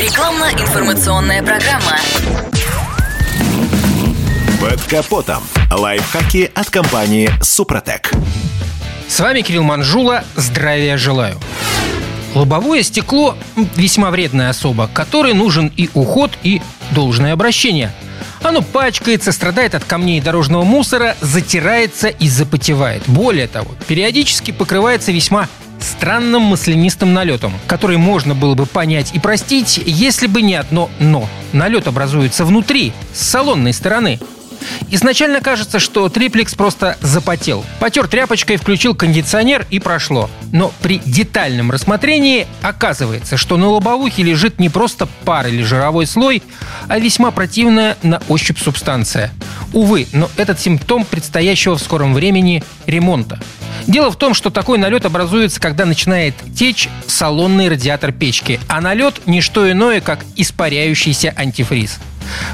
Рекламно-информационная программа. Под капотом. Лайфхаки от компании «Супротек». С вами Кирилл Манжула. Здравия желаю. Лобовое стекло – весьма вредная особа, которой нужен и уход, и должное обращение. Оно пачкается, страдает от камней и дорожного мусора, затирается и запотевает. Более того, периодически покрывается весьма странным маслянистым налетом, который можно было бы понять и простить, если бы не одно «но». Налет образуется внутри, с салонной стороны. Изначально кажется, что триплекс просто запотел. Потер тряпочкой, включил кондиционер и прошло. Но при детальном рассмотрении оказывается, что на лобовухе лежит не просто пар или жировой слой, а весьма противная на ощупь субстанция. Увы, но этот симптом предстоящего в скором времени ремонта. Дело в том, что такой налет образуется, когда начинает течь салонный радиатор печки, а налет – не что иное, как испаряющийся антифриз.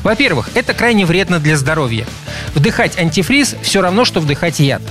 Во-первых, это крайне вредно для здоровья. Вдыхать антифриз все равно, что вдыхать яд.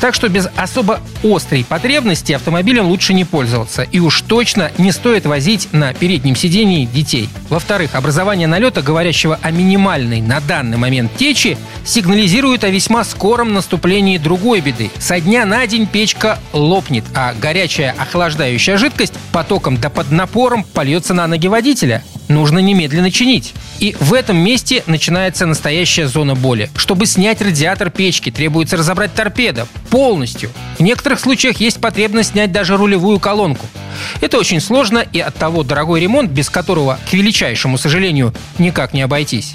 Так что без особо острой потребности автомобилем лучше не пользоваться. И уж точно не стоит возить на переднем сидении детей. Во-вторых, образование налета, говорящего о минимальной на данный момент течи, сигнализирует о весьма скором наступлении другой беды. Со дня на день печка лопнет, а горячая охлаждающая жидкость потоком да под напором польется на ноги водителя. Нужно немедленно чинить. И в этом месте начинается настоящая зона боли. Чтобы снять радиатор печки, требуется разобрать торпедо полностью. В некоторых случаях есть потребность снять даже рулевую колонку. Это очень сложно и от того дорогой ремонт, без которого, к величайшему сожалению, никак не обойтись.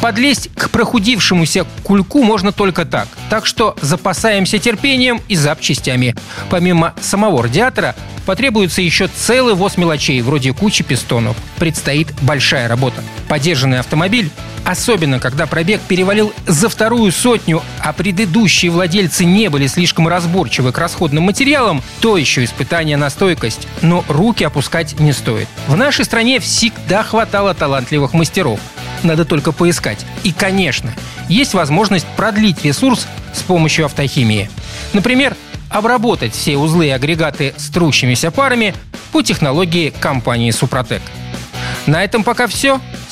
Подлезть к прохудившемуся кульку можно только так. Так что запасаемся терпением и запчастями. Помимо самого радиатора, потребуется еще целый воз мелочей, вроде кучи пистонов. Предстоит большая работа. Подержанный автомобиль Особенно, когда пробег перевалил за вторую сотню, а предыдущие владельцы не были слишком разборчивы к расходным материалам, то еще испытание на стойкость. Но руки опускать не стоит. В нашей стране всегда хватало талантливых мастеров. Надо только поискать. И, конечно, есть возможность продлить ресурс с помощью автохимии. Например, обработать все узлы и агрегаты с трущимися парами по технологии компании «Супротек». На этом пока все.